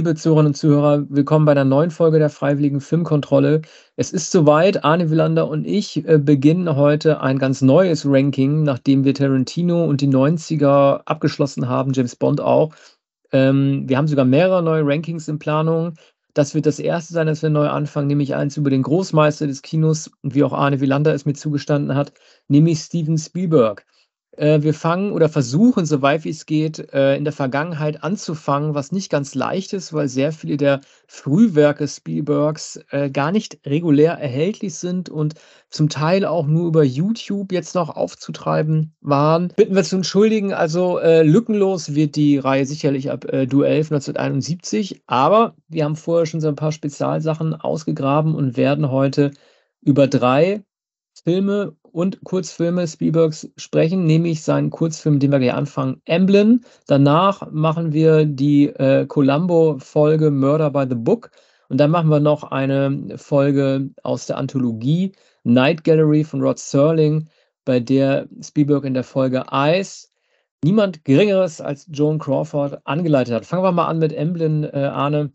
liebe Zuhörerinnen und Zuhörer, willkommen bei einer neuen Folge der Freiwilligen Filmkontrolle. Es ist soweit, Arne Willander und ich äh, beginnen heute ein ganz neues Ranking, nachdem wir Tarantino und die 90er abgeschlossen haben, James Bond auch. Ähm, wir haben sogar mehrere neue Rankings in Planung. Das wird das erste sein, dass wir neu anfangen, nämlich eins über den Großmeister des Kinos, wie auch Arne Willander es mir zugestanden hat, nämlich Steven Spielberg. Äh, wir fangen oder versuchen, so weit wie es geht, äh, in der Vergangenheit anzufangen, was nicht ganz leicht ist, weil sehr viele der Frühwerke Spielbergs äh, gar nicht regulär erhältlich sind und zum Teil auch nur über YouTube jetzt noch aufzutreiben waren. Bitten wir zu entschuldigen, also äh, lückenlos wird die Reihe sicherlich ab äh, Duell 1971, aber wir haben vorher schon so ein paar Spezialsachen ausgegraben und werden heute über drei Filme und Kurzfilme Spielbergs sprechen, nämlich seinen Kurzfilm, den wir gleich anfangen, Emblem. Danach machen wir die äh, Columbo-Folge Murder by the Book. Und dann machen wir noch eine Folge aus der Anthologie Night Gallery von Rod Serling, bei der Spielberg in der Folge Ice niemand Geringeres als Joan Crawford angeleitet hat. Fangen wir mal an mit Emblem, äh, Arne.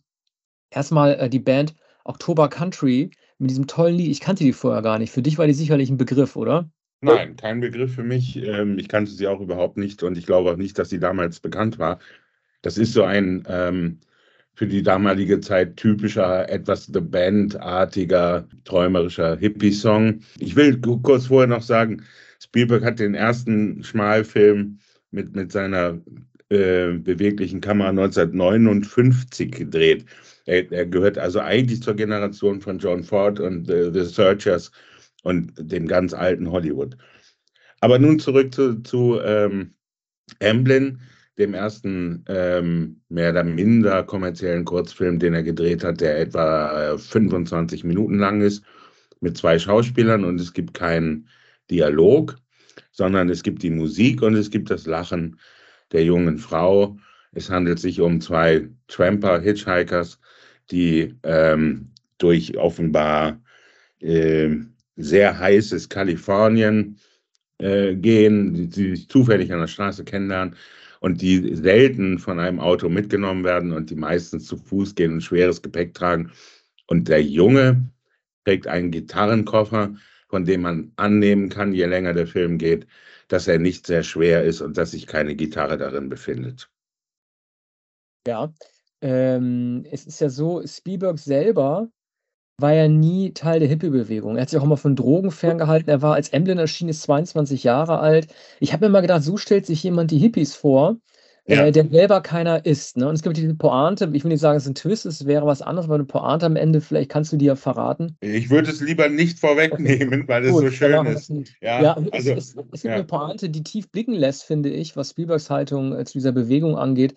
Erstmal äh, die Band October Country mit diesem tollen Lied. Ich kannte die vorher gar nicht. Für dich war die sicherlich ein Begriff, oder? Nein, kein Begriff für mich. Ähm, ich kannte sie auch überhaupt nicht und ich glaube auch nicht, dass sie damals bekannt war. Das ist so ein ähm, für die damalige Zeit typischer, etwas The Band-artiger, träumerischer Hippie-Song. Ich will kurz vorher noch sagen, Spielberg hat den ersten Schmalfilm mit, mit seiner äh, beweglichen Kamera 1959 gedreht. Er, er, gehört also eigentlich zur Generation von John Ford und uh, The Searchers und dem ganz alten Hollywood. Aber nun zurück zu, zu ähm, Amblin, dem ersten ähm, mehr oder minder kommerziellen Kurzfilm, den er gedreht hat, der etwa äh, 25 Minuten lang ist, mit zwei Schauspielern und es gibt keinen Dialog, sondern es gibt die Musik und es gibt das Lachen der jungen Frau. Es handelt sich um zwei Tramper, Hitchhikers, die ähm, durch offenbar äh, sehr heißes Kalifornien äh, gehen, die, die sich zufällig an der Straße kennenlernen und die selten von einem Auto mitgenommen werden und die meistens zu Fuß gehen und schweres Gepäck tragen. Und der Junge trägt einen Gitarrenkoffer, von dem man annehmen kann, je länger der Film geht, dass er nicht sehr schwer ist und dass sich keine Gitarre darin befindet. Ja, ähm, es ist ja so, Spielberg selber war ja nie Teil der Hippie-Bewegung. Er hat sich auch immer von Drogen ferngehalten. Er war, als Emblem erschien, ist 22 Jahre alt. Ich habe mir mal gedacht, so stellt sich jemand die Hippies vor, ja. äh, der selber keiner ist. Ne? Und es gibt diese Pointe, ich will nicht sagen, es ist ein Twist, es wäre was anderes, aber eine Pointe am Ende, vielleicht kannst du die ja verraten. Ich würde es lieber nicht vorwegnehmen, okay. weil es Gut, so schön ist. Ja, ja also, es, es, es gibt ja. eine Pointe, die tief blicken lässt, finde ich, was Spielbergs Haltung äh, zu dieser Bewegung angeht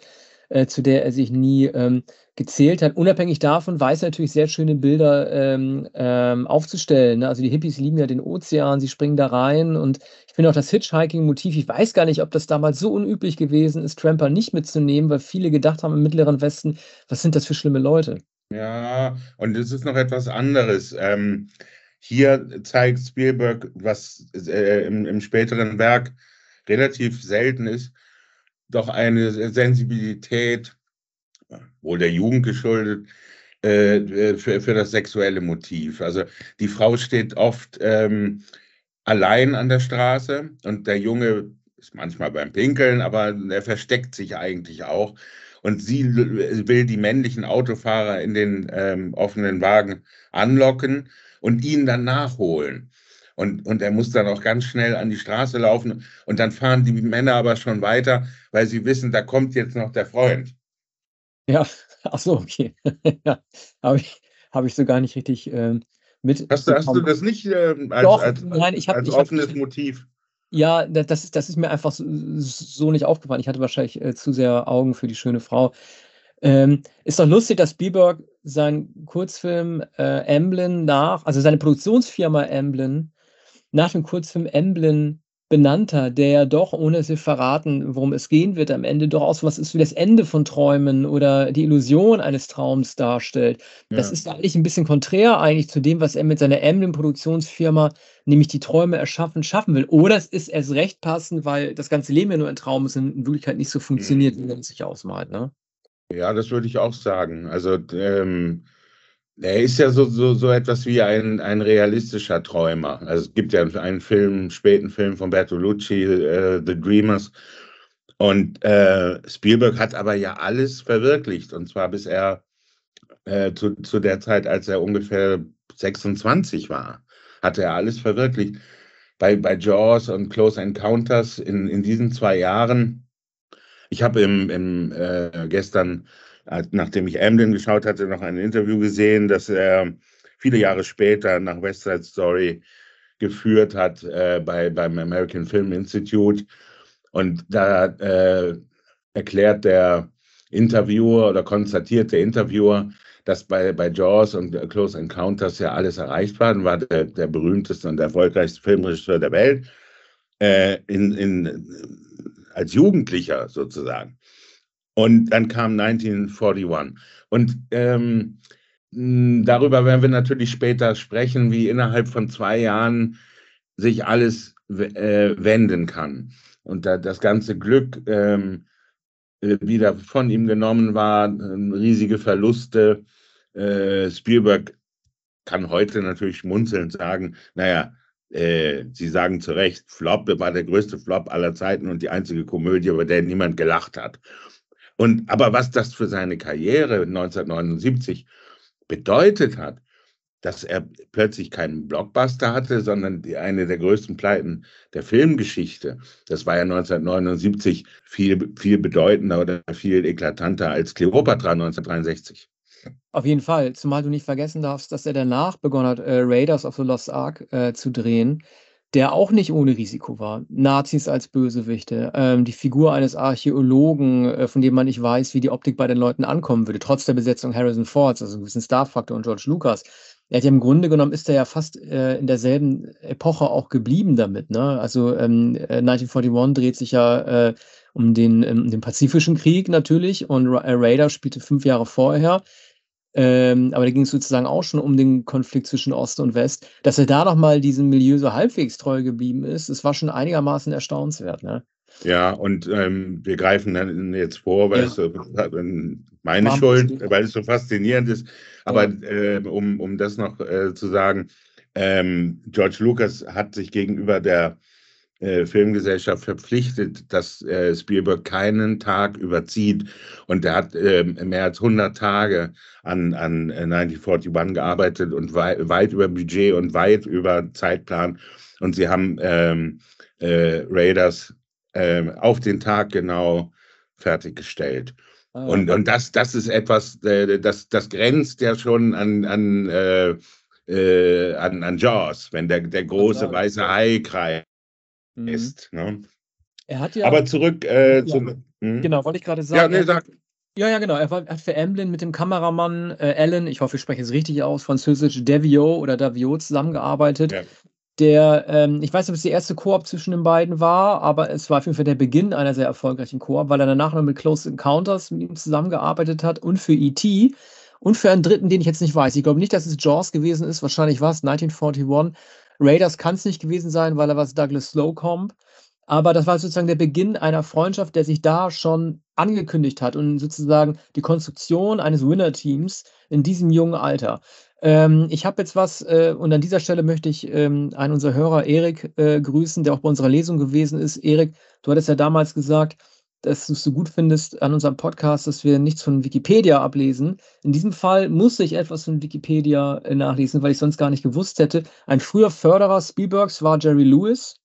äh, zu der er sich nie ähm, gezählt hat. Unabhängig davon weiß er natürlich sehr schöne Bilder ähm, ähm, aufzustellen. Ne? Also die Hippies lieben ja den Ozean, sie springen da rein und ich finde auch das Hitchhiking-Motiv, ich weiß gar nicht, ob das damals so unüblich gewesen ist, Tramper nicht mitzunehmen, weil viele gedacht haben im Mittleren Westen, was sind das für schlimme Leute? Ja, und es ist noch etwas anderes. Ähm, hier zeigt Spielberg, was äh, im, im späteren Werk relativ selten ist, doch eine Sensibilität, wohl der Jugend geschuldet, äh, für, für das sexuelle Motiv. Also die Frau steht oft ähm, allein an der Straße und der Junge ist manchmal beim Pinkeln, aber er versteckt sich eigentlich auch. Und sie will die männlichen Autofahrer in den ähm, offenen Wagen anlocken und ihn dann nachholen. Und, und er muss dann auch ganz schnell an die Straße laufen. Und dann fahren die Männer aber schon weiter, weil sie wissen, da kommt jetzt noch der Freund. Ja, ach so, okay. ja, habe ich, hab ich so gar nicht richtig äh, mit. Hast du, hast du das nicht äh, als, Doch, als, nein, ich hab, als ich offenes hab, Motiv? Ja, das ist, das ist mir einfach so, so nicht aufgefallen. Ich hatte wahrscheinlich äh, zu sehr Augen für die schöne Frau. Ähm, ist doch lustig, dass Spielberg seinen Kurzfilm äh, Emblem nach, also seine Produktionsfirma Emblem, nach dem Kurzfilm Emblem benannter, der ja doch, ohne es verraten, worum es gehen wird, am Ende doch aus was ist wie das Ende von Träumen oder die Illusion eines Traums darstellt. Ja. Das ist eigentlich ein bisschen konträr eigentlich zu dem, was er mit seiner Emblem-Produktionsfirma, nämlich die Träume erschaffen, schaffen will. Oder es ist erst recht passend, weil das ganze Leben ja nur ein Traum ist und in Wirklichkeit nicht so funktioniert, mhm. wie man es sich ausmalt. Ne? Ja, das würde ich auch sagen. Also ähm, er ist ja so, so, so etwas wie ein, ein realistischer Träumer. Also es gibt ja einen Film, späten Film von Bertolucci, äh, The Dreamers. Und äh, Spielberg hat aber ja alles verwirklicht. Und zwar bis er äh, zu, zu der Zeit, als er ungefähr 26 war, hat er alles verwirklicht. Bei, bei Jaws und Close Encounters in, in diesen zwei Jahren ich habe im, im äh, gestern, nachdem ich Amblin geschaut hatte, noch ein Interview gesehen, dass er viele Jahre später nach West Side Story geführt hat äh, bei, beim American Film Institute. Und da äh, erklärt der Interviewer oder konstatiert der Interviewer, dass bei, bei Jaws und Close Encounters ja alles erreicht war und war der, der berühmteste und erfolgreichste Filmregisseur der Welt. Äh, in, in als Jugendlicher sozusagen. Und dann kam 1941. Und ähm, darüber werden wir natürlich später sprechen, wie innerhalb von zwei Jahren sich alles äh, wenden kann. Und da, das ganze Glück ähm, äh, wieder von ihm genommen war, äh, riesige Verluste. Äh, Spielberg kann heute natürlich schmunzelnd sagen, naja, äh, Sie sagen zu Recht, Flop war der größte Flop aller Zeiten und die einzige Komödie, über der niemand gelacht hat. Und, aber was das für seine Karriere 1979 bedeutet hat, dass er plötzlich keinen Blockbuster hatte, sondern die, eine der größten Pleiten der Filmgeschichte. Das war ja 1979 viel, viel bedeutender oder viel eklatanter als Cleopatra 1963. Auf jeden Fall, zumal du nicht vergessen darfst, dass er danach begonnen hat, äh, Raiders of the Lost Ark äh, zu drehen, der auch nicht ohne Risiko war. Nazis als Bösewichte, ähm, die Figur eines Archäologen, äh, von dem man nicht weiß, wie die Optik bei den Leuten ankommen würde, trotz der Besetzung Harrison Fords, also ein gewissen Star-Faktor und George Lucas. Er hat ja im Grunde genommen, ist er ja fast äh, in derselben Epoche auch geblieben damit. Ne? Also ähm, 1941 äh, dreht sich ja äh, um den, um den Pazifischen Krieg natürlich und Ra Raider spielte fünf Jahre vorher. Ähm, aber da ging es sozusagen auch schon um den Konflikt zwischen Ost und West. Dass er da nochmal diesem Milieu so halbwegs treu geblieben ist, das war schon einigermaßen erstaunenswert. Ne? Ja, und ähm, wir greifen dann jetzt vor, weil ja. es so, meine War Schuld, weil es so faszinierend ist. Aber ja. äh, um, um das noch äh, zu sagen, ähm, George Lucas hat sich gegenüber der äh, Filmgesellschaft verpflichtet, dass äh, Spielberg keinen Tag überzieht. Und er hat äh, mehr als 100 Tage an, an 1941 äh, gearbeitet und wei weit über Budget und weit über Zeitplan. Und sie haben ähm, äh, Raiders ähm, auf den Tag genau fertiggestellt. Ah, und, und das, das ist etwas, das, das grenzt ja schon an, an, an, an Jaws, wenn der, der große weiße Hai kreist. Ist. Ne? Er hat ja. Aber zurück äh, zum. Ja, hm? genau, wollte ich gerade sagen. Ja, nee, sag. Ja, ja, genau. Er, war, hat für Amblin mit dem Kameramann äh, Alan, ich hoffe, ich spreche es richtig aus, französisch Davio oder Davio zusammengearbeitet. Ja. Der, ähm, ich weiß nicht, ob es die erste Koop zwischen den beiden war, aber es war auf jeden Fall der Beginn einer sehr erfolgreichen Koop, weil er danach noch mit Close Encounters mit ihm zusammengearbeitet hat und für E.T. und für einen dritten, den ich jetzt nicht weiß. Ich glaube nicht, dass es Jaws gewesen ist, wahrscheinlich war es 1941 Raiders kann es nicht gewesen sein, weil er was Douglas Slocomb. Aber das war sozusagen der Beginn einer Freundschaft, der sich da schon angekündigt hat und sozusagen die Konstruktion eines Winner-Teams in diesem jungen Alter. Ähm, ich habe jetzt was, äh, und an dieser Stelle möchte ich ähm, einen unserer Hörer, Erik, äh, grüßen, der auch bei unserer Lesung gewesen ist. Erik, du hattest ja damals gesagt, dass du es so gut findest an unserem Podcast, dass wir nichts von Wikipedia ablesen. In diesem Fall muss ich etwas von Wikipedia äh, nachlesen, weil ich sonst gar nicht gewusst hätte. Ein früher Förderer Spielbergs war Jerry Lewis,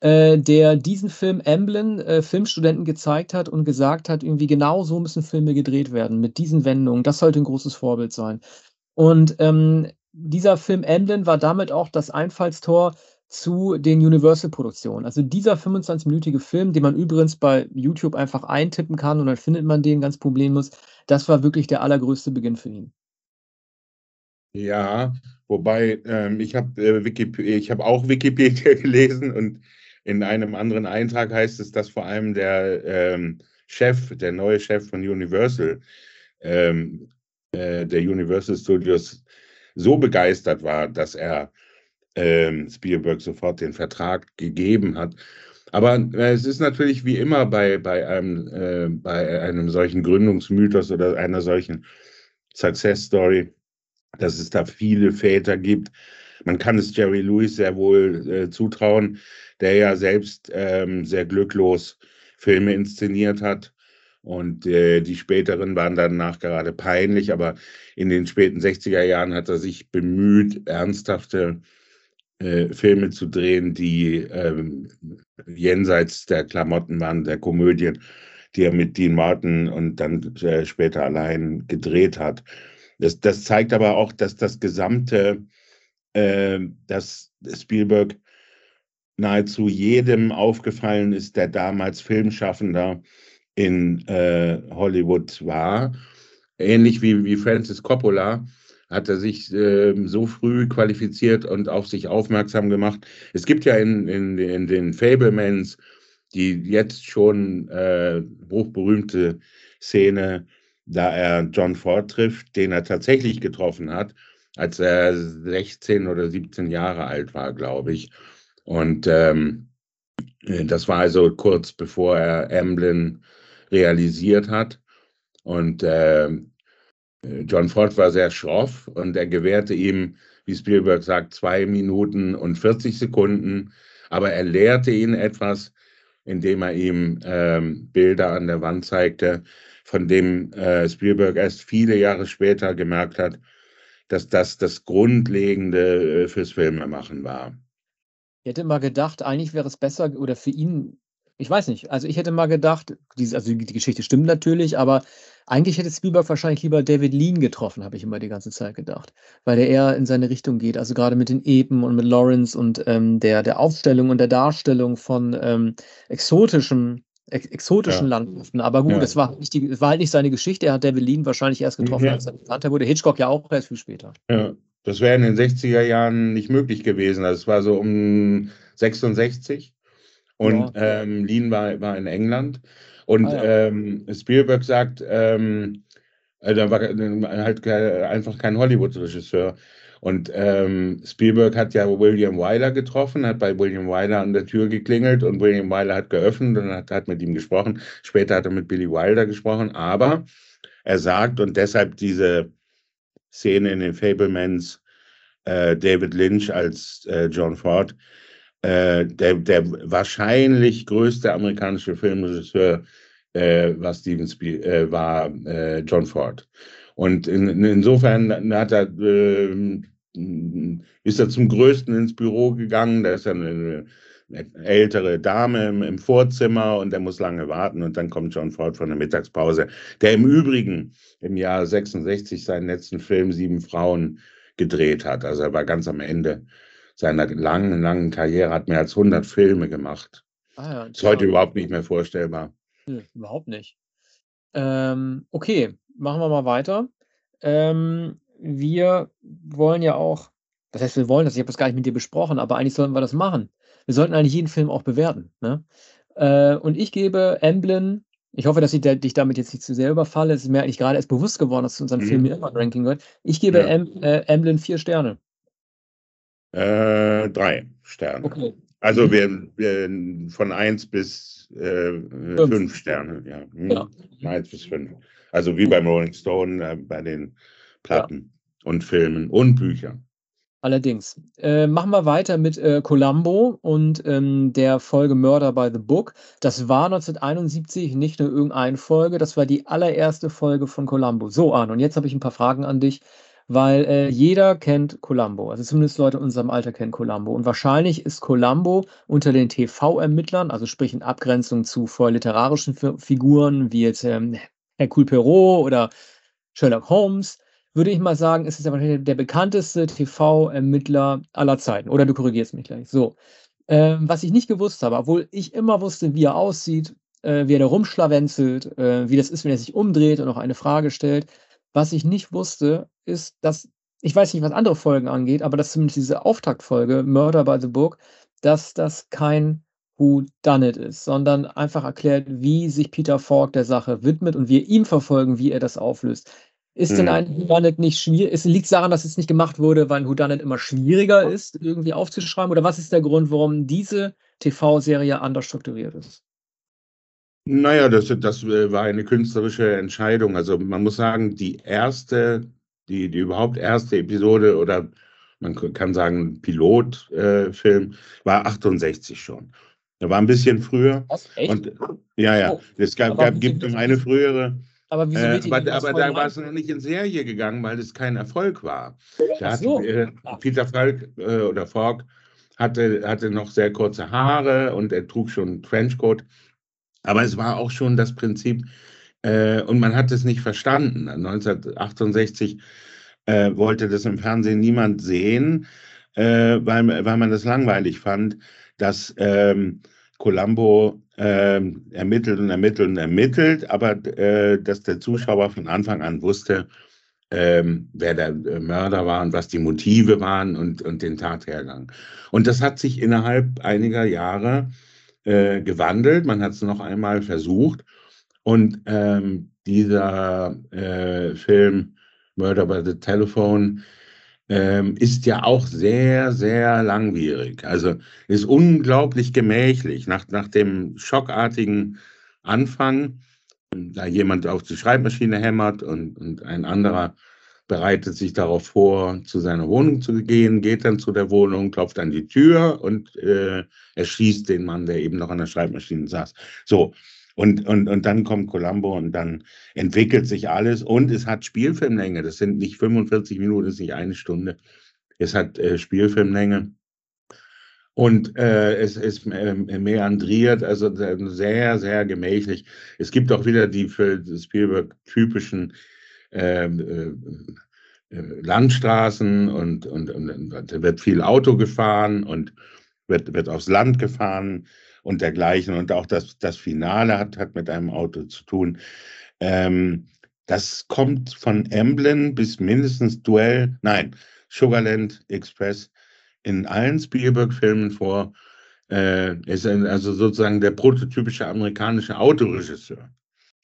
äh, der diesen Film Amblin äh, Filmstudenten gezeigt hat und gesagt hat, irgendwie genau so müssen Filme gedreht werden, mit diesen Wendungen. Das sollte ein großes Vorbild sein. Und ähm, dieser Film Amblin war damit auch das Einfallstor zu den Universal-Produktionen. Also dieser 25-minütige Film, den man übrigens bei YouTube einfach eintippen kann und dann findet man den ganz problemlos, das war wirklich der allergrößte Beginn für ihn. Ja, wobei ähm, ich habe äh, hab auch Wikipedia gelesen und in einem anderen Eintrag heißt es, dass vor allem der ähm, Chef, der neue Chef von Universal, ähm, äh, der Universal Studios, so begeistert war, dass er ähm, Spielberg sofort den Vertrag gegeben hat. Aber äh, es ist natürlich wie immer bei, bei, einem, äh, bei einem solchen Gründungsmythos oder einer solchen Success Story, dass es da viele Väter gibt. Man kann es Jerry Lewis sehr wohl äh, zutrauen, der ja selbst ähm, sehr glücklos Filme inszeniert hat. Und äh, die späteren waren danach gerade peinlich, aber in den späten 60er Jahren hat er sich bemüht, ernsthafte äh, Filme zu drehen, die ähm, jenseits der Klamotten waren, der Komödien, die er mit Dean Martin und dann äh, später allein gedreht hat. Das, das zeigt aber auch, dass das gesamte, äh, dass Spielberg nahezu jedem aufgefallen ist, der damals Filmschaffender in äh, Hollywood war. Ähnlich wie, wie Francis Coppola hat er sich äh, so früh qualifiziert und auf sich aufmerksam gemacht. Es gibt ja in, in, in den Fablemans die jetzt schon äh, hochberühmte Szene, da er John Ford trifft, den er tatsächlich getroffen hat, als er 16 oder 17 Jahre alt war, glaube ich. Und ähm, das war also kurz bevor er Amblin realisiert hat. Und äh, John Ford war sehr schroff und er gewährte ihm, wie Spielberg sagt, zwei Minuten und 40 Sekunden. Aber er lehrte ihn etwas, indem er ihm ähm, Bilder an der Wand zeigte, von dem äh, Spielberg erst viele Jahre später gemerkt hat, dass das das Grundlegende äh, fürs Filmemachen war. Ich hätte mal gedacht, eigentlich wäre es besser oder für ihn ich weiß nicht. Also ich hätte mal gedacht, diese, also die Geschichte stimmt natürlich, aber eigentlich hätte Spielberg wahrscheinlich lieber David Lean getroffen, habe ich immer die ganze Zeit gedacht, weil der eher in seine Richtung geht. Also gerade mit den Epen und mit Lawrence und ähm, der, der Aufstellung und der Darstellung von ähm, exotischen, ex exotischen ja. Landschaften. Aber gut, ja. das, war nicht die, war halt nicht seine Geschichte. Er hat David Lean wahrscheinlich erst getroffen, ja. als er bekannter wurde. Hitchcock ja auch erst viel später. Ja, das wäre in den 60er Jahren nicht möglich gewesen. Das also war so um 66. Und ja. ähm, Lean war, war in England. Und ah, ja. ähm, Spielberg sagt, ähm, äh, da war halt einfach kein Hollywood-Regisseur. Und ähm, Spielberg hat ja William Wyler getroffen, hat bei William Wyler an der Tür geklingelt und William Wyler hat geöffnet und hat, hat mit ihm gesprochen. Später hat er mit Billy Wilder gesprochen, aber er sagt, und deshalb diese Szene in den Fablemans, äh, David Lynch als äh, John Ford, äh, der, der wahrscheinlich größte amerikanische Filmregisseur äh, war Steven Spiel, äh, war äh, John Ford. Und in, insofern hat er, äh, ist er zum Größten ins Büro gegangen. Da ist eine, eine ältere Dame im, im, Vorzimmer und der muss lange warten und dann kommt John Ford von der Mittagspause, der im Übrigen im Jahr 66 seinen letzten Film Sieben Frauen gedreht hat. Also er war ganz am Ende seiner langen, langen Karriere, hat mehr als 100 Filme gemacht. Ah ja, ist heute überhaupt nicht mehr vorstellbar. Nö, überhaupt nicht. Ähm, okay, machen wir mal weiter. Ähm, wir wollen ja auch, das heißt, wir wollen das, ich habe das gar nicht mit dir besprochen, aber eigentlich sollten wir das machen. Wir sollten eigentlich jeden Film auch bewerten. Ne? Äh, und ich gebe Emblem, ich hoffe, dass ich dich damit jetzt nicht zu sehr überfalle, es ist mir eigentlich gerade erst bewusst geworden, dass zu unserem mhm. Film immer ein Ranking gehört. Ich gebe ja. em, äh, Emblem vier Sterne. Äh, drei Sterne. Okay. Also mhm. wir, wir von eins bis äh, fünf. fünf. Sterne, ja. Hm. ja. Eins bis fünf. Also wie beim Rolling Stone äh, bei den Platten ja. und Filmen und Büchern. Allerdings. Äh, machen wir weiter mit äh, Columbo und ähm, der Folge Murder by the Book. Das war 1971 nicht nur irgendeine Folge, das war die allererste Folge von Columbo. So, Arne, und jetzt habe ich ein paar Fragen an dich weil äh, jeder kennt Columbo. Also zumindest Leute in unserem Alter kennen Columbo. Und wahrscheinlich ist Columbo unter den TV-Ermittlern, also sprich in Abgrenzung zu vorher literarischen Figuren wie jetzt ähm, Hercule Perot oder Sherlock Holmes, würde ich mal sagen, ist es wahrscheinlich der bekannteste TV-Ermittler aller Zeiten. Oder du korrigierst mich gleich. So. Ähm, was ich nicht gewusst habe, obwohl ich immer wusste, wie er aussieht, äh, wie er da rumschlawenzelt, äh, wie das ist, wenn er sich umdreht und noch eine Frage stellt. Was ich nicht wusste, ist, dass, ich weiß nicht, was andere Folgen angeht, aber dass zumindest diese Auftaktfolge, Murder by the Book, dass das kein Who Done It ist, sondern einfach erklärt, wie sich Peter Falk der Sache widmet und wir ihm verfolgen, wie er das auflöst. Ist hm. denn ein Whodunit nicht schwierig? Es liegt daran, dass es nicht gemacht wurde, weil ein Whodunit immer schwieriger ist, irgendwie aufzuschreiben? Oder was ist der Grund, warum diese TV-Serie anders strukturiert ist? Naja, das, das äh, war eine künstlerische Entscheidung. Also man muss sagen, die erste, die, die überhaupt erste Episode oder man kann sagen Pilotfilm äh, war 68 schon. Er war ein bisschen früher. Was, echt? Und, ja, ja. Oh, es gab, gab, gibt eine frühere. Aber, wieso äh, aber, aber da war es noch nicht in Serie gegangen, weil es kein Erfolg war. Da so. hat, äh, Peter Falk äh, oder Falk hatte, hatte noch sehr kurze Haare und er trug schon Trenchcoat. Aber es war auch schon das Prinzip, äh, und man hat es nicht verstanden. 1968 äh, wollte das im Fernsehen niemand sehen, äh, weil, weil man das langweilig fand, dass ähm, Columbo ähm, ermittelt und ermittelt und ermittelt, aber äh, dass der Zuschauer von Anfang an wusste, ähm, wer der äh, Mörder war und was die Motive waren und, und den Tathergang. Und das hat sich innerhalb einiger Jahre äh, gewandelt. Man hat es noch einmal versucht. Und ähm, dieser äh, Film Murder by the Telephone ähm, ist ja auch sehr, sehr langwierig. Also ist unglaublich gemächlich. Nach, nach dem schockartigen Anfang, da jemand auf die Schreibmaschine hämmert und, und ein anderer bereitet sich darauf vor, zu seiner Wohnung zu gehen, geht dann zu der Wohnung, klopft an die Tür und äh, erschießt den Mann, der eben noch an der Schreibmaschine saß. So. Und, und, und dann kommt Columbo und dann entwickelt sich alles und es hat Spielfilmlänge. Das sind nicht 45 Minuten, das ist nicht eine Stunde. Es hat äh, Spielfilmlänge. Und äh, es ist äh, meandriert, also sehr, sehr gemächlich. Es gibt auch wieder die für Spielberg typischen Landstraßen und, und, und, wird viel Auto gefahren und wird, wird aufs Land gefahren und dergleichen. Und auch das, das Finale hat, hat mit einem Auto zu tun. Ähm, das kommt von Emblem bis mindestens Duell, nein, Sugarland Express in allen Spielberg-Filmen vor. Äh, ist also sozusagen der prototypische amerikanische Autoregisseur.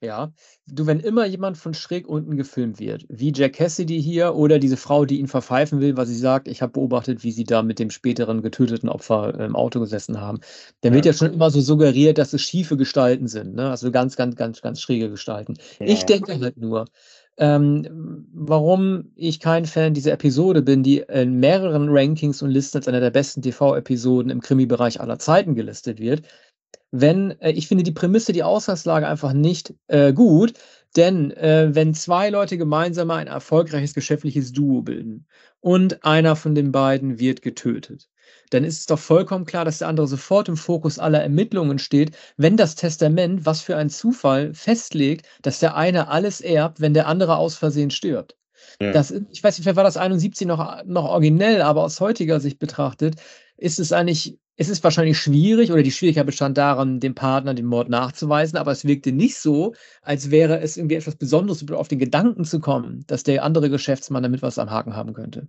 Ja, du, wenn immer jemand von schräg unten gefilmt wird, wie Jack Cassidy hier oder diese Frau, die ihn verpfeifen will, weil sie sagt, ich habe beobachtet, wie sie da mit dem späteren getöteten Opfer im Auto gesessen haben, dann wird ja schon immer so suggeriert, dass es schiefe Gestalten sind, ne? Also ganz, ganz, ganz, ganz schräge Gestalten. Ja. Ich denke halt nur, ähm, warum ich kein Fan dieser Episode bin, die in mehreren Rankings und Listen als einer der besten TV-Episoden im Krimi-Bereich aller Zeiten gelistet wird, wenn, äh, ich finde die Prämisse, die Ausgangslage einfach nicht äh, gut, denn äh, wenn zwei Leute gemeinsam ein erfolgreiches geschäftliches Duo bilden und einer von den beiden wird getötet, dann ist es doch vollkommen klar, dass der andere sofort im Fokus aller Ermittlungen steht, wenn das Testament, was für ein Zufall, festlegt, dass der eine alles erbt, wenn der andere aus Versehen stirbt. Ja. Das, ich weiß nicht, vielleicht war das 71 noch, noch originell, aber aus heutiger Sicht betrachtet, ist es eigentlich es ist wahrscheinlich schwierig oder die Schwierigkeit bestand daran, dem Partner den Mord nachzuweisen, aber es wirkte nicht so, als wäre es irgendwie etwas Besonderes, auf den Gedanken zu kommen, dass der andere Geschäftsmann damit was am Haken haben könnte.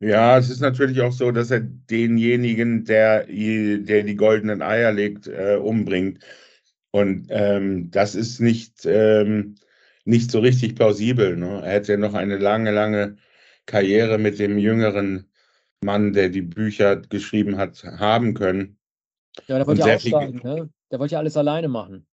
Ja, es ist natürlich auch so, dass er denjenigen, der, der die goldenen Eier legt, äh, umbringt. Und ähm, das ist nicht, ähm, nicht so richtig plausibel. Ne? Er hätte ja noch eine lange, lange Karriere mit dem jüngeren Mann, der die Bücher geschrieben hat, haben können. Ja, der wollte ja aussteigen, ne? Der wollte ja alles alleine machen.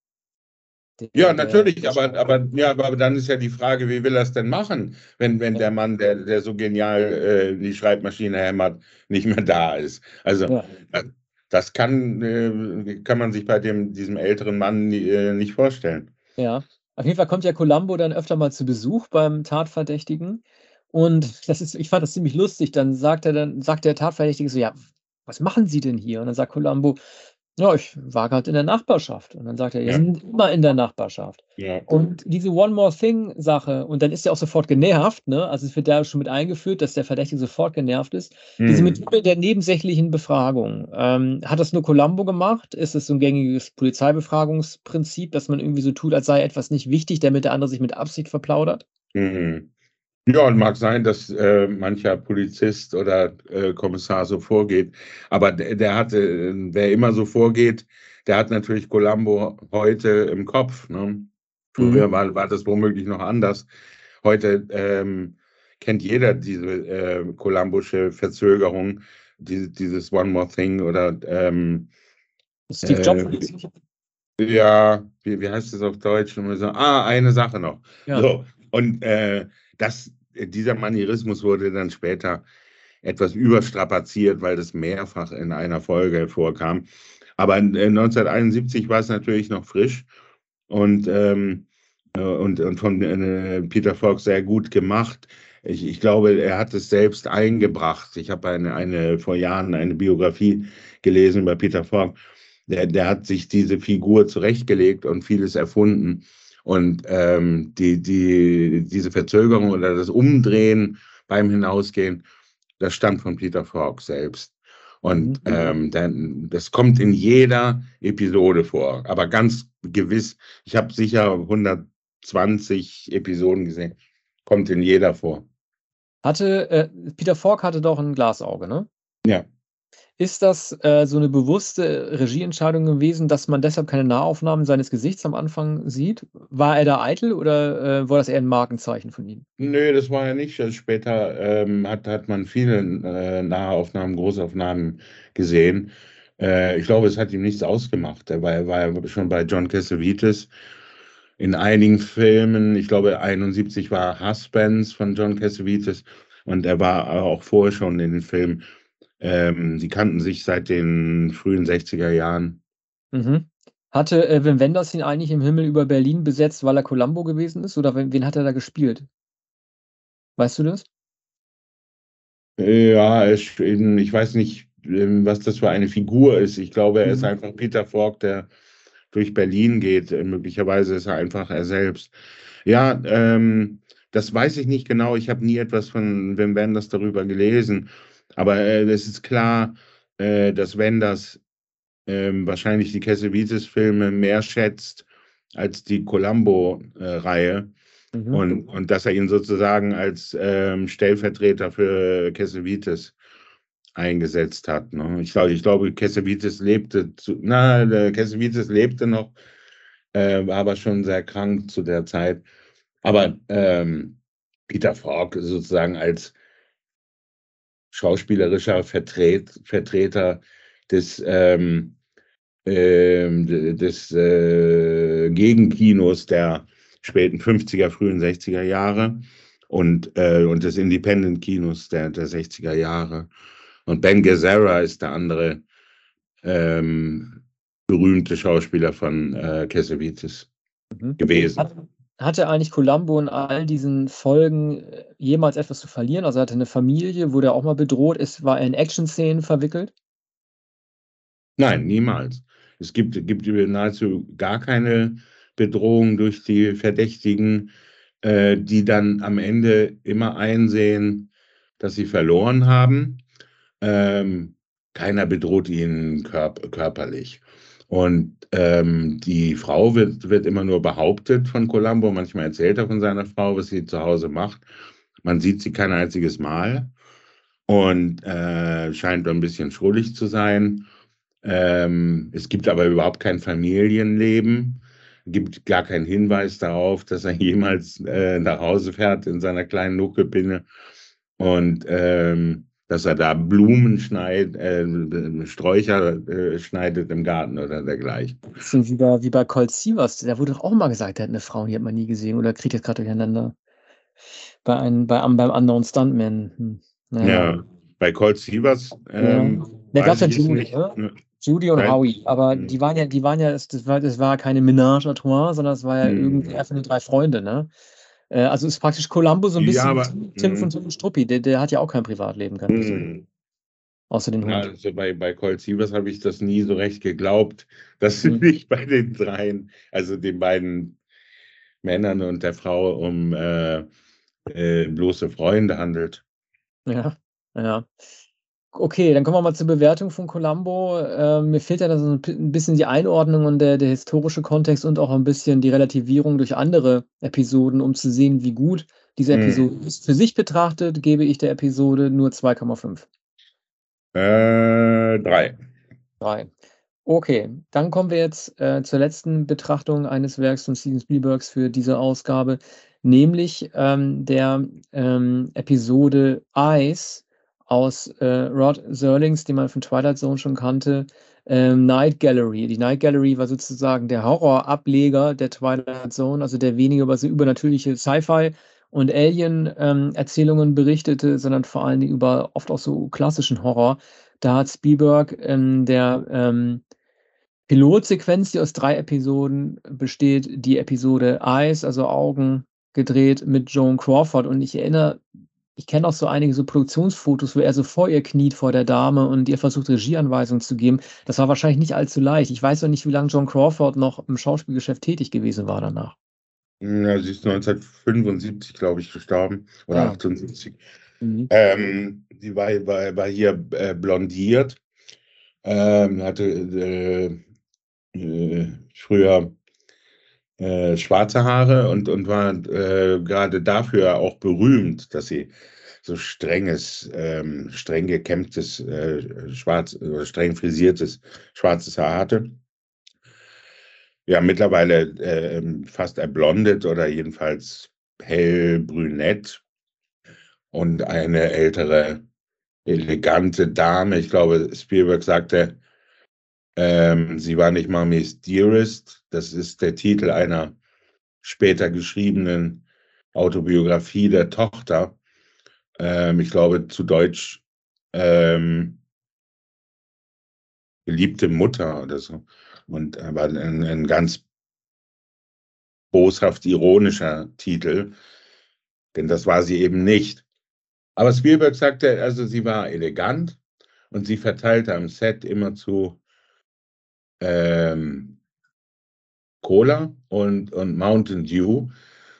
Der, ja, natürlich, der, aber, aber, ja, aber dann ist ja die Frage, wie will er es denn machen, wenn, wenn ja. der Mann, der, der so genial äh, die Schreibmaschine hämmert, nicht mehr da ist. Also ja. Äh, das kann, äh, kann man sich bei dem, diesem älteren Mann äh, nicht vorstellen. Ja, auf jeden Fall kommt ja Columbo dann öfter mal zu Besuch beim Tatverdächtigen. Und das ist, ich fand das ziemlich lustig. Dann sagt er dann, sagt der Tatverdächtige so, ja, was machen Sie denn hier? Und dann sagt Columbo, ja, ich war gerade in der Nachbarschaft. Und dann sagt er, ja, sind immer in der Nachbarschaft. Ja. Und diese One More Thing-Sache, und dann ist er auch sofort genervt, ne? Also es wird da schon mit eingeführt, dass der Verdächtige sofort genervt ist. Mhm. Diese Methode der nebensächlichen Befragung. Ähm, hat das nur Columbo gemacht? Ist es so ein gängiges Polizeibefragungsprinzip, dass man irgendwie so tut, als sei etwas nicht wichtig, damit der andere sich mit Absicht verplaudert? Mhm. Ja, und mag sein, dass äh, mancher Polizist oder äh, Kommissar so vorgeht. Aber der, der hatte, wer immer so vorgeht, der hat natürlich Columbo heute im Kopf. Ne? Früher mhm. war, war das womöglich noch anders. Heute ähm, kennt jeder diese äh, Columbusche Verzögerung, die, dieses One More Thing oder ähm, Steve Jobs. Äh, ja, wie, wie heißt das auf Deutsch? So, ah, eine Sache noch. Ja. So, und äh, das, dieser Manierismus wurde dann später etwas überstrapaziert, weil das mehrfach in einer Folge vorkam. Aber 1971 war es natürlich noch frisch und, ähm, äh, und, und von äh, Peter Falk sehr gut gemacht. Ich, ich, glaube, er hat es selbst eingebracht. Ich habe eine, eine, vor Jahren eine Biografie gelesen über Peter Falk. Der, der hat sich diese Figur zurechtgelegt und vieles erfunden. Und ähm, die, die, diese Verzögerung oder das Umdrehen beim Hinausgehen, das stammt von Peter Falk selbst. Und mhm. ähm, dann, das kommt in jeder Episode vor. Aber ganz gewiss, ich habe sicher 120 Episoden gesehen, kommt in jeder vor. Hatte, äh, Peter Falk hatte doch ein Glasauge, ne? Ja. Ist das äh, so eine bewusste Regieentscheidung gewesen, dass man deshalb keine Nahaufnahmen seines Gesichts am Anfang sieht? War er da eitel oder äh, war das eher ein Markenzeichen von ihm? Nö, das war er nicht. Also später ähm, hat, hat man viele äh, Nahaufnahmen, Großaufnahmen gesehen. Äh, ich glaube, es hat ihm nichts ausgemacht. Er war, er war schon bei John Cassavetes in einigen Filmen. Ich glaube, 71 war Husbands von John Cassavetes und er war auch vorher schon in den Filmen ähm, die kannten sich seit den frühen 60er Jahren. Mhm. Hatte äh, Wim Wenders ihn eigentlich im Himmel über Berlin besetzt, weil er Columbo gewesen ist? Oder wen, wen hat er da gespielt? Weißt du das? Ja, ich, ich weiß nicht, ähm, was das für eine Figur ist. Ich glaube, er mhm. ist einfach Peter Falk, der durch Berlin geht. Möglicherweise ist er einfach er selbst. Ja, ähm, das weiß ich nicht genau. Ich habe nie etwas von Wim Wenders darüber gelesen. Aber äh, es ist klar, äh, dass Wenders äh, wahrscheinlich die Cassavetes-Filme mehr schätzt als die Columbo-Reihe. Mhm. Und, und dass er ihn sozusagen als ähm, Stellvertreter für Cassavetes eingesetzt hat. Ne? Ich, glaube, ich glaube, Cassavetes lebte, zu, na, Cassavetes lebte noch, äh, war aber schon sehr krank zu der Zeit. Aber ähm, Peter Falk sozusagen als schauspielerischer Vertret, Vertreter des, ähm, äh, des äh, Gegenkinos der späten 50er, frühen 60er Jahre und, äh, und des Independent-Kinos der, der 60er Jahre. Und Ben Gazzara ist der andere ähm, berühmte Schauspieler von äh, Cassavetes mhm. gewesen. Hat, hatte eigentlich Columbo in all diesen Folgen äh, jemals etwas zu verlieren? Also er hatte eine Familie, wurde er auch mal bedroht? Ist, war er in Action-Szenen verwickelt? Nein, niemals. Es gibt, gibt nahezu gar keine Bedrohung durch die Verdächtigen, äh, die dann am Ende immer einsehen, dass sie verloren haben. Ähm, keiner bedroht ihn körp körperlich. Und ähm, die Frau wird, wird immer nur behauptet von Columbo. Manchmal erzählt er von seiner Frau, was sie zu Hause macht. Man sieht sie kein einziges Mal und äh, scheint ein bisschen schrullig zu sein. Ähm, es gibt aber überhaupt kein Familienleben. Es gibt gar keinen Hinweis darauf, dass er jemals äh, nach Hause fährt in seiner kleinen Nuckelpinne. Und ähm, dass er da Blumen schneidet, äh, Sträucher äh, schneidet im Garten oder dergleichen. Bisschen wie bei, wie bei Colt Sievers, da wurde doch auch mal gesagt, er hat eine Frau, die hat man nie gesehen oder kriegt jetzt gerade durcheinander. Bei einem, bei, beim anderen Stuntman. Hm. Naja. Ja, bei Colt Sievers. Ähm, ja. Da gab es ja Judy, ne? Judy und Nein. Howie, aber hm. die waren ja, die waren ja, das war, das war keine Ménage à trois, sondern es war ja hm. irgendwie einfach nur drei Freunde, ne? Äh, also ist praktisch Columbo so ein bisschen ja, aber, Tim mh. von Tim Struppi. Der, der, hat ja auch kein Privatleben gehabt. Mh. Außer den Hund. Also bei, bei Colt Sievers habe ich das nie so recht geglaubt, dass es mhm. sich bei den dreien, also den beiden Männern und der Frau, um äh, äh, bloße Freunde handelt. Ja, ja. Okay, dann kommen wir mal zur Bewertung von Columbo. Äh, mir fehlt ja da so ein bisschen die Einordnung und der, der historische Kontext und auch ein bisschen die Relativierung durch andere Episoden, um zu sehen, wie gut diese hm. Episode hm. ist. Für sich betrachtet gebe ich der Episode nur 2,5. Äh, drei. Drei. Okay, dann kommen wir jetzt, äh, zur letzten Betrachtung eines Werks von Steven Spielbergs für diese Ausgabe, nämlich, ähm, der, ähm, Episode Eyes aus, äh, Rod Serlings, den man von Twilight Zone schon kannte, ähm, Night Gallery. Die Night Gallery war sozusagen der Horrorableger der Twilight Zone, also der weniger über so übernatürliche Sci-Fi und Alien, ähm, berichtete, sondern vor allen Dingen über oft auch so klassischen Horror. Da hat Spielberg in der, ähm, Pilotsequenz, die aus 3 Episoden besteht, die Episode Eyes, also Augen, gedreht mit Joan Crawford. Und ich erinnere ich kenne auch so einige so Produktionsfotos, wo er so vor ihr kniet, vor der Dame und ihr versucht, Regieanweisungen zu geben. Das war wahrscheinlich nicht allzu leicht. Ich weiß noch nicht, wie lange Joan Crawford noch im Schauspielgeschäft tätig gewesen war danach. Ja, sie ist 1975, glaube ich, gestorben oder ja. 78. Mhm. Ähm, sie war, war, war hier äh, blondiert, ähm, hatte äh, äh, früher äh, schwarze Haare und, und war äh, gerade dafür auch berühmt, dass sie so strenges, ähm, streng gekämmtes, äh, schwarz oder streng frisiertes schwarzes Haar hatte. Ja, mittlerweile äh, fast erblondet oder jedenfalls hell brünett und eine ältere, elegante Dame. Ich glaube, Spielberg sagte, ähm, sie war nicht Mommy's Dearest. Das ist der Titel einer später geschriebenen Autobiografie der Tochter. Ähm, ich glaube zu Deutsch ähm, geliebte Mutter oder so. Und äh, war ein, ein ganz boshaft ironischer Titel, denn das war sie eben nicht. Aber Spielberg sagte, also sie war elegant und sie verteilte am Set immer zu ähm, Cola und, und Mountain Dew.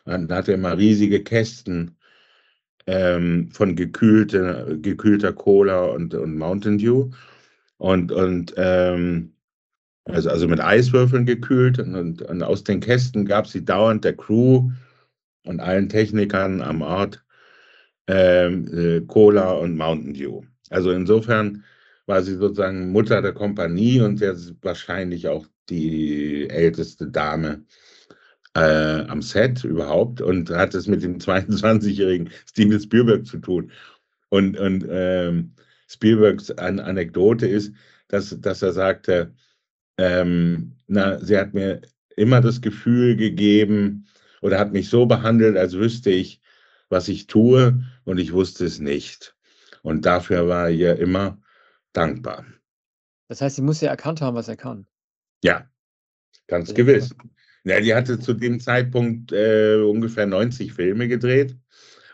Dann hatte er immer riesige Kästen ähm, von gekühlte, gekühlter Cola und, und Mountain Dew. Und, und ähm, also, also mit Eiswürfeln gekühlt. Und, und, und aus den Kästen gab sie dauernd der Crew und allen Technikern am Ort ähm, äh, Cola und Mountain Dew. Also insofern war sie sozusagen Mutter der Kompanie und sehr wahrscheinlich auch die älteste Dame äh, am Set überhaupt und hat es mit dem 22-jährigen Steven Spielberg zu tun. Und, und ähm, Spielbergs An Anekdote ist, dass, dass er sagte, ähm, na, sie hat mir immer das Gefühl gegeben oder hat mich so behandelt, als wüsste ich, was ich tue und ich wusste es nicht. Und dafür war ihr immer dankbar. Das heißt, sie muss ja erkannt haben, was er kann. Ja, ganz ja. gewiss. Ja, die hatte zu dem Zeitpunkt äh, ungefähr 90 Filme gedreht.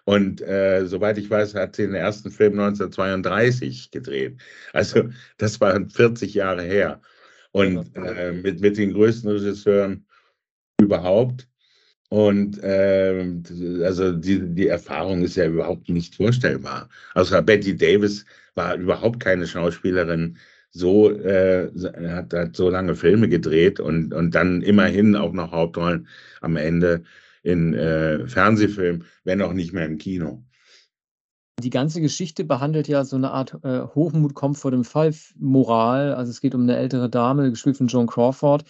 Und äh, soweit ich weiß, hat sie den ersten Film 1932 gedreht. Also das waren 40 Jahre her. Und äh, mit, mit den größten Regisseuren überhaupt. Und äh, also die, die Erfahrung ist ja überhaupt nicht vorstellbar. Also Betty Davis war überhaupt keine Schauspielerin, so äh, hat, hat so lange Filme gedreht und, und dann immerhin auch noch Hauptrollen am Ende in äh, Fernsehfilmen, wenn auch nicht mehr im Kino. Die ganze Geschichte behandelt ja so eine Art äh, Hochmut kommt vor dem Fall Moral. Also es geht um eine ältere Dame, gespielt von Joan Crawford,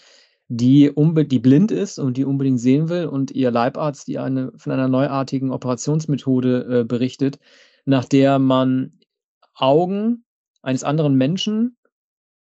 die, die blind ist und die unbedingt sehen will und ihr Leibarzt, die eine, von einer neuartigen Operationsmethode äh, berichtet, nach der man Augen eines anderen Menschen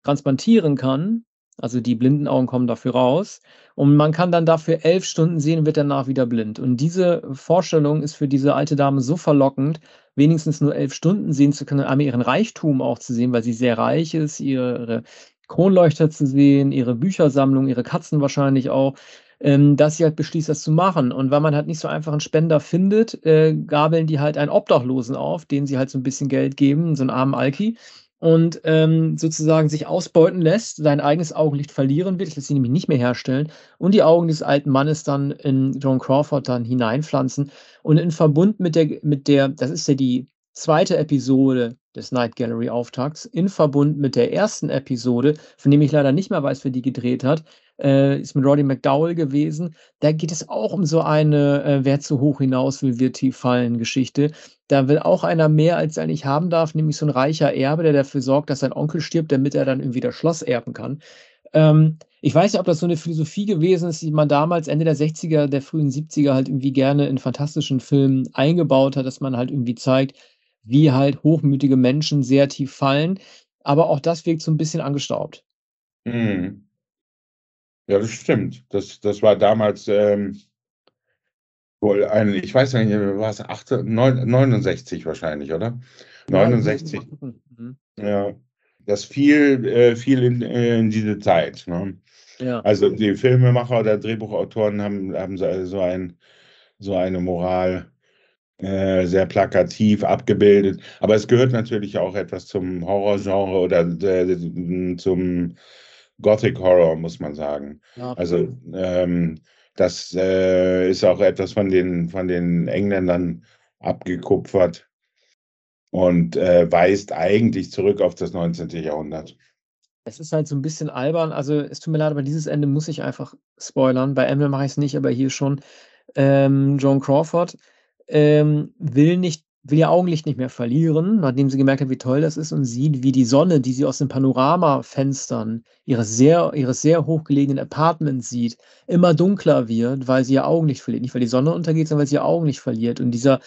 transplantieren kann. Also die blinden Augen kommen dafür raus. Und man kann dann dafür elf Stunden sehen und wird danach wieder blind. Und diese Vorstellung ist für diese alte Dame so verlockend, wenigstens nur elf Stunden sehen zu können, einmal ihren Reichtum auch zu sehen, weil sie sehr reich ist, ihre Kronleuchter zu sehen, ihre Büchersammlung, ihre Katzen wahrscheinlich auch ähm, dass sie halt beschließt, das zu machen. Und weil man halt nicht so einfach einen Spender findet, äh, gabeln die halt einen Obdachlosen auf, den sie halt so ein bisschen Geld geben, so einen armen Alki, und ähm, sozusagen sich ausbeuten lässt, sein eigenes Augenlicht verlieren wird, das lässt sie nämlich nicht mehr herstellen, und die Augen des alten Mannes dann in John Crawford dann hineinpflanzen. Und in Verbund mit der, mit der, das ist ja die zweite Episode des Night Gallery Auftakts in Verbund mit der ersten Episode, von dem ich leider nicht mehr weiß, wer die gedreht hat, äh, ist mit Roddy McDowell gewesen. Da geht es auch um so eine äh, Wer zu hoch hinaus will, wird tief fallen Geschichte. Da will auch einer mehr, als er eigentlich haben darf, nämlich so ein reicher Erbe, der dafür sorgt, dass sein Onkel stirbt, damit er dann irgendwie das Schloss erben kann. Ähm, ich weiß nicht, ob das so eine Philosophie gewesen ist, die man damals Ende der 60er, der frühen 70er halt irgendwie gerne in fantastischen Filmen eingebaut hat, dass man halt irgendwie zeigt, wie halt hochmütige Menschen sehr tief fallen. Aber auch das wirkt so ein bisschen angestaubt. Mhm. Ja, das stimmt. Das, das war damals ähm, wohl ein, ich weiß nicht, war es 69 wahrscheinlich, oder? 69. Mhm. Ja, das fiel, äh, fiel in, in diese Zeit. Ne? Ja. Also die Filmemacher oder Drehbuchautoren haben, haben so, ein, so eine Moral äh, sehr plakativ abgebildet. Aber es gehört natürlich auch etwas zum Horrorgenre oder äh, zum Gothic Horror, muss man sagen. Ja. Also ähm, das äh, ist auch etwas von den, von den Engländern abgekupfert und äh, weist eigentlich zurück auf das 19. Jahrhundert. Es ist halt so ein bisschen albern. Also es tut mir leid, aber dieses Ende muss ich einfach spoilern. Bei Emily mache ich es nicht, aber hier schon. Ähm, Joan Crawford ähm, will nicht will ihr Augenlicht nicht mehr verlieren, nachdem sie gemerkt hat, wie toll das ist und sieht, wie die Sonne, die sie aus den Panoramafenstern ihres sehr, ihres sehr hochgelegenen Apartments sieht, immer dunkler wird, weil sie ihr Augenlicht verliert. Nicht, weil die Sonne untergeht, sondern weil sie ihr Augenlicht verliert. Und dieser,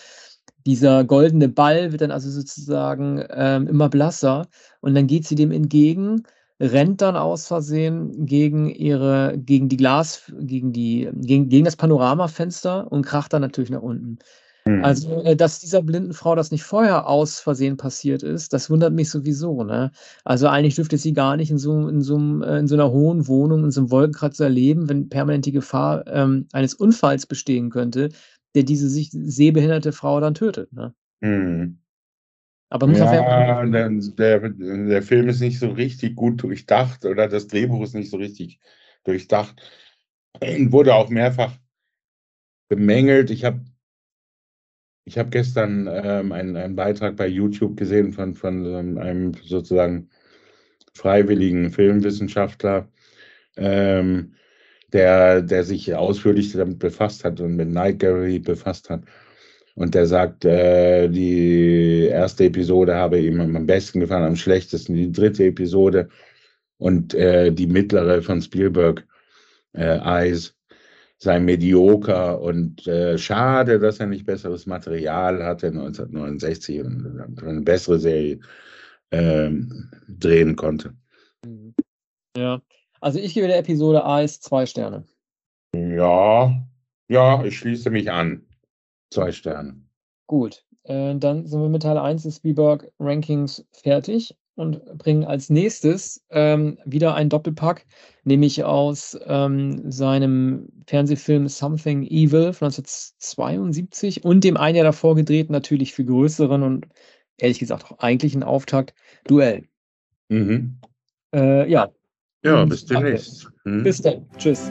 dieser goldene Ball wird dann also sozusagen ähm, immer blasser. Und dann geht sie dem entgegen, rennt dann aus Versehen gegen ihre, gegen die Glas, gegen die, gegen, gegen das Panoramafenster und kracht dann natürlich nach unten. Mhm. Also, äh, dass dieser blinden Frau das nicht vorher aus Versehen passiert ist, das wundert mich sowieso, ne? Also, eigentlich dürfte sie gar nicht in so in so äh, in so 'ner hohen Wohnung, in so einem Wolkenkratzer leben, wenn permanent die Gefahr, ähm, eines Unfalls bestehen könnte, der diese sich sehbehinderte Frau dann tötet, ne? Mhm. Aber muss ja, der, der, der Film ist nicht so richtig gut durchdacht oder das Drehbuch ist nicht so richtig durchdacht. Wurde auch mehrfach bemängelt. Ich habe ich habe gestern ähm, einen, einen Beitrag bei YouTube gesehen von, von einem sozusagen freiwilligen Filmwissenschaftler, ähm, der, der sich ausführlich damit befasst hat und mit Night Gallery befasst hat. Und der sagt, äh, die erste Episode habe ihm am besten gefallen, am schlechtesten die dritte Episode und äh, die mittlere von Spielberg, äh, Eyes, sei medioker und äh, schade, dass er nicht besseres Material hatte 1969 und eine bessere Serie ähm, drehen konnte. Mhm. Ja, also ich gebe der Episode Eis zwei Sterne. Ja, ja, ich schließe mich an. Zwei Sterne. Gut, äh, dann sind wir mit Teil 1 des Spielberg Rankings fertig und bringen als nächstes ähm, wieder ein Doppelpack, nämlich aus ähm, seinem Fernsehfilm Something Evil von 1972 und dem ein Jahr davor gedreht, natürlich für größeren und ehrlich gesagt auch eigentlich ein Auftakt, Duell. Mhm. Äh, ja. Ja, bis demnächst. Mhm. Bis dann. Tschüss.